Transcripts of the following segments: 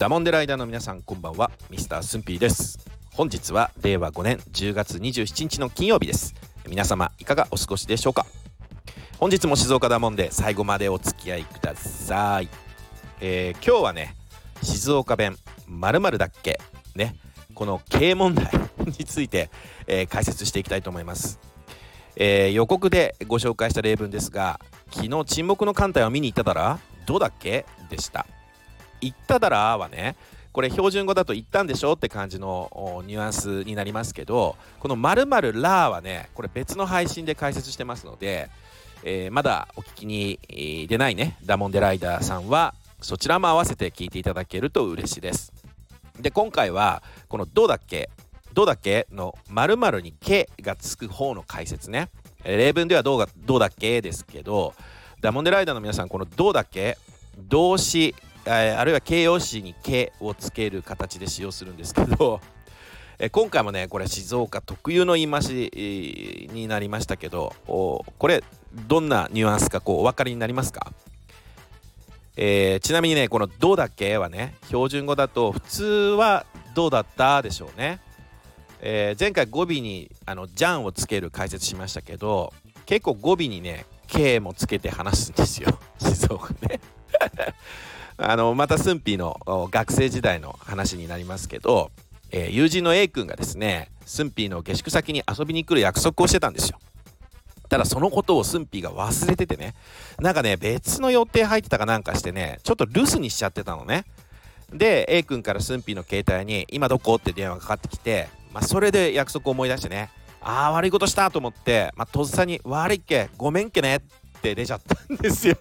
ダモンデライダーの皆さんこんばんは。ミスタースンピーです。本日は令和5年10月27日の金曜日です。皆様いかがお過ごしでしょうか？本日も静岡ダモンで最後までお付き合いください、えー、今日はね静岡弁まるだっけ？ね。この経営問題について、えー、解説していきたいと思います、えー、予告でご紹介した例文ですが昨日沈黙の艦隊を見に行っただらどうだっけ？でした。言っただらはねこれ標準語だと言ったんでしょって感じのニュアンスになりますけどこの〇〇らはねこれ別の配信で解説してますので、えー、まだお聞きに出ないねダモンデライダーさんはそちらも合わせて聞いていただけると嬉しいですで今回はこの「どうだっけ?」「どうだっけ?」の〇〇に「け」がつく方の解説ね例文ではどうが「どうだっけ?」ですけどダモンデライダーの皆さんこの「どうだっけ?」動詞あるいは形容詞に「け」をつける形で使用するんですけどえ今回もねこれ静岡特有の言い回しになりましたけどこれどんなニュアンスかこうお分かりになりますか？えー、ちなみにねこの「どうだっけ?」はね標準語だと普通は「どうだった?」でしょうね、えー、前回語尾にあの「じゃん」をつける解説しましたけど結構語尾にね「け」もつけて話すんですよ 静岡ねあのまたスンピーの学生時代の話になりますけど、えー、友人の A 君がですねスンピーの下宿先に遊びに来る約束をしてたんですよ。ただそのことをスンピーが忘れててねなんかね別の予定入ってたかなんかしてねちょっと留守にしちゃってたのね。で A 君からスンピーの携帯に「今どこ?」って電話がかかってきて、まあ、それで約束を思い出してねああ悪いことしたと思って、まあ、とっさに「悪いっけごめんっけね」って出ちゃったんですよ。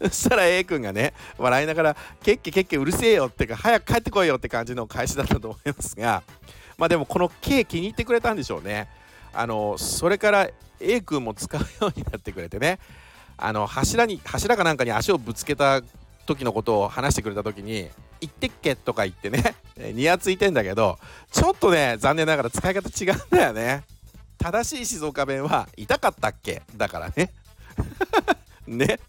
そしたら A 君がね笑いながら「けっけけっけうるせえよ」ってか早く帰ってこいよって感じの返しだったと思いますがまあでもこの「K」気に入ってくれたんでしょうねあのそれから A 君も使うようになってくれてねあの柱に柱かなんかに足をぶつけた時のことを話してくれた時に「言ってっけ?」とか言ってねニヤついてんだけどちょっとね残念ながら使い方違うんだよね正しい静岡弁は「痛かったっけ?」だからね ね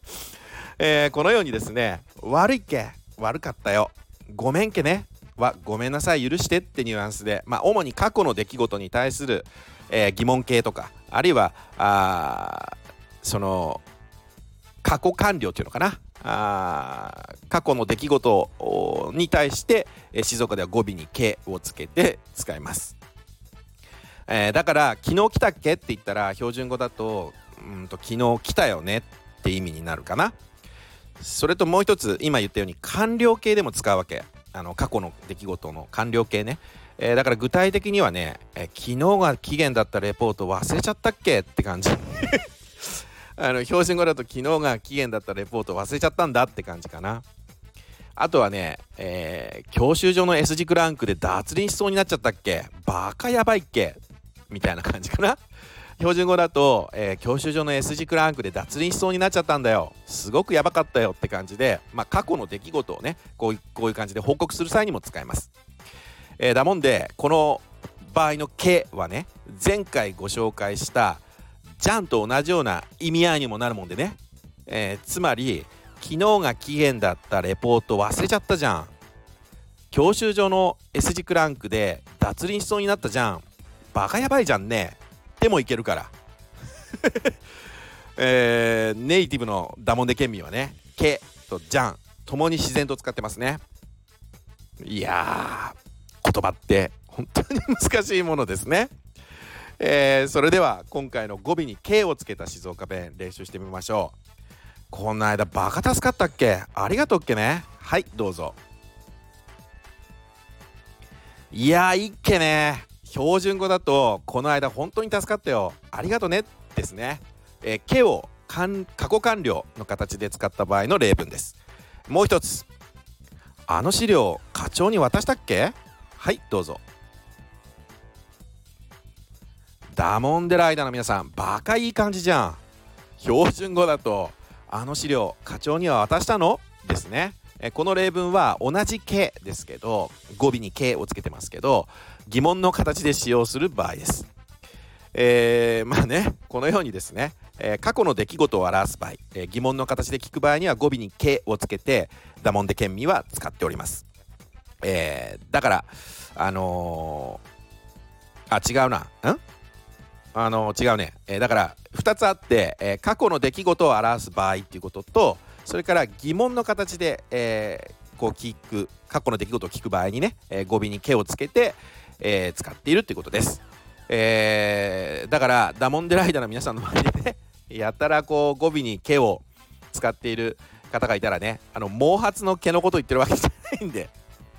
えー、このようにですね悪いっけ悪かったよ。ごめんけね。はごめんなさい。許してってニュアンスで、まあ、主に過去の出来事に対する、えー、疑問形とかあるいはあその過去完了っていうのかな。あ過去の出来事に対して、えー、静岡では語尾に「け」をつけて使います、えー、だから「昨日来たっけ?」って言ったら標準語だと「うんと昨日来たよね」って意味になるかな。それともう一つ今言ったように完了形でも使うわけ。あの過去の出来事の完了形ね、えー、だから具体的にはね、えー、昨日が期限だったレポート忘れちゃったっけ？って感じ。あの標準語だと昨日が期限だったレポート忘れちゃったんだって感じかな。あとはね、えー、教習所の S 字クランクで脱輪しそうになっちゃったっけ？バカやばいっけ？みたいな感じかな。標準語だと、えー、教習所の S 字クランクで脱輪しそうになっちゃったんだよ。すごくやばかったよって感じで、まあ、過去の出来事をねこうこういう感じで報告する際にも使えます、えー、だもんでこの場合の「け」はね前回ご紹介した「じゃん」と同じような意味合いにもなるもんでね、えー、つまり昨日が期限だったレポート忘れちゃったじゃん。教習所の S 字クランクで脱輪しそうになったじゃん。バカやばいじゃんね。でもいけるから。えー、ネイティブのダモンデ県民はね「け」と「じゃん」ともに自然と使ってますね。いや言葉って本当に難しいものですね。えー、それでは今回の語尾に「K」をつけた静岡弁練習してみましょう。この間バカ助かったっけ？ありがとうっけね。はいどうぞ。いやいっけね。標準語だとこの間本当に助かったよ。ありがとね。ですね、えー、けを過去完了の形で使った場合の例文です。もう一つ。あの資料課長に渡したっけ？はいどうぞ。ダモンデライダーの皆さんバカいい感じじゃん。標準語だとあの資料課長には渡したの？ですね。えこの例文は同じ「け」ですけど語尾に「け」をつけてますけど疑問の形で使用する場合です、えー、まあねこのようにですね、えー、過去の出来事を表す場合、えー、疑問の形で聞く場合には語尾に「け」をつけてダモンデ県民は使っております、え、だからあのあ違うな。ん？あの違うね、えー、だから2つあって、えー、過去の出来事を表す場合っていうこととそれから疑問の形で、えー、こう聞く過去の出来事を聞く場合にね、えー、語尾に「け」をつけて、えー、使っているっていうことです、えー、だからダモンデライダーの皆さんの前でね やたらこう語尾に「け」を使っている方がいたらねあの毛髪の毛のこと言ってるわけじゃないんで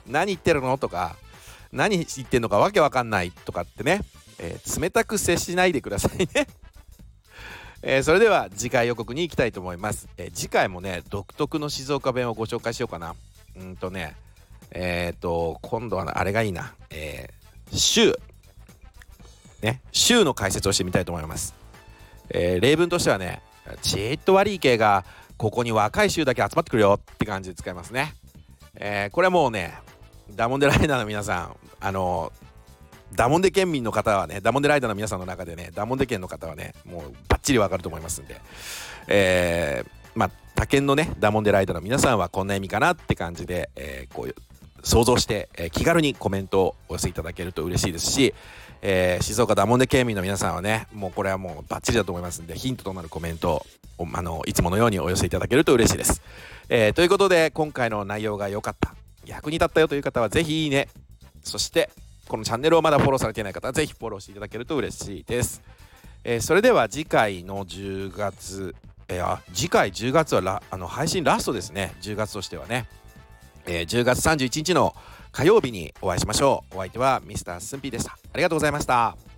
何言ってるのとか何言ってんのかわけわかんないとかってねえー、冷たく接しないでくださいね。えー、それでは次回予告に行きたいと思います、えー、次回もね独特の静岡弁をご紹介しようかな。うんとねえっ、と今度はあれがいいな。えー、週。ね週の解説をしてみたいと思います、えー例文としてはねちーっと悪い系がここに若い衆だけ集まってくるよって感じで使いますね、えこれはもうねダモンデライナーの皆さんあのダモンデ県民の方はねダモンデライダーの皆さんの中でねダモンデ県の方はねもうバッチリわかると思いますんで。えー、まあ他県のねダモンデライダーの皆さんはこんな意味かなって感じで、えー、こう想像して、えー、気軽にコメントをお寄せいただけると嬉しいですし、えー、静岡ダモンデ県民の皆さんはねもうこれはもうバッチリだと思いますんでヒントとなるコメントをあのいつものようにお寄せいただけると嬉しいです、えー、ということで今回の内容が良かった役に立ったよという方はぜひいいねそしてこのチャンネルをまだフォローされていない方はぜひフォローしていただけると嬉しいです。えー、それでは次回の10月、えー、あ次回10月はラあの配信ラストですね。10月としてはね、えー、10月31日の火曜日にお会いしましょう。お相手はミスタースンピーでした。ありがとうございました。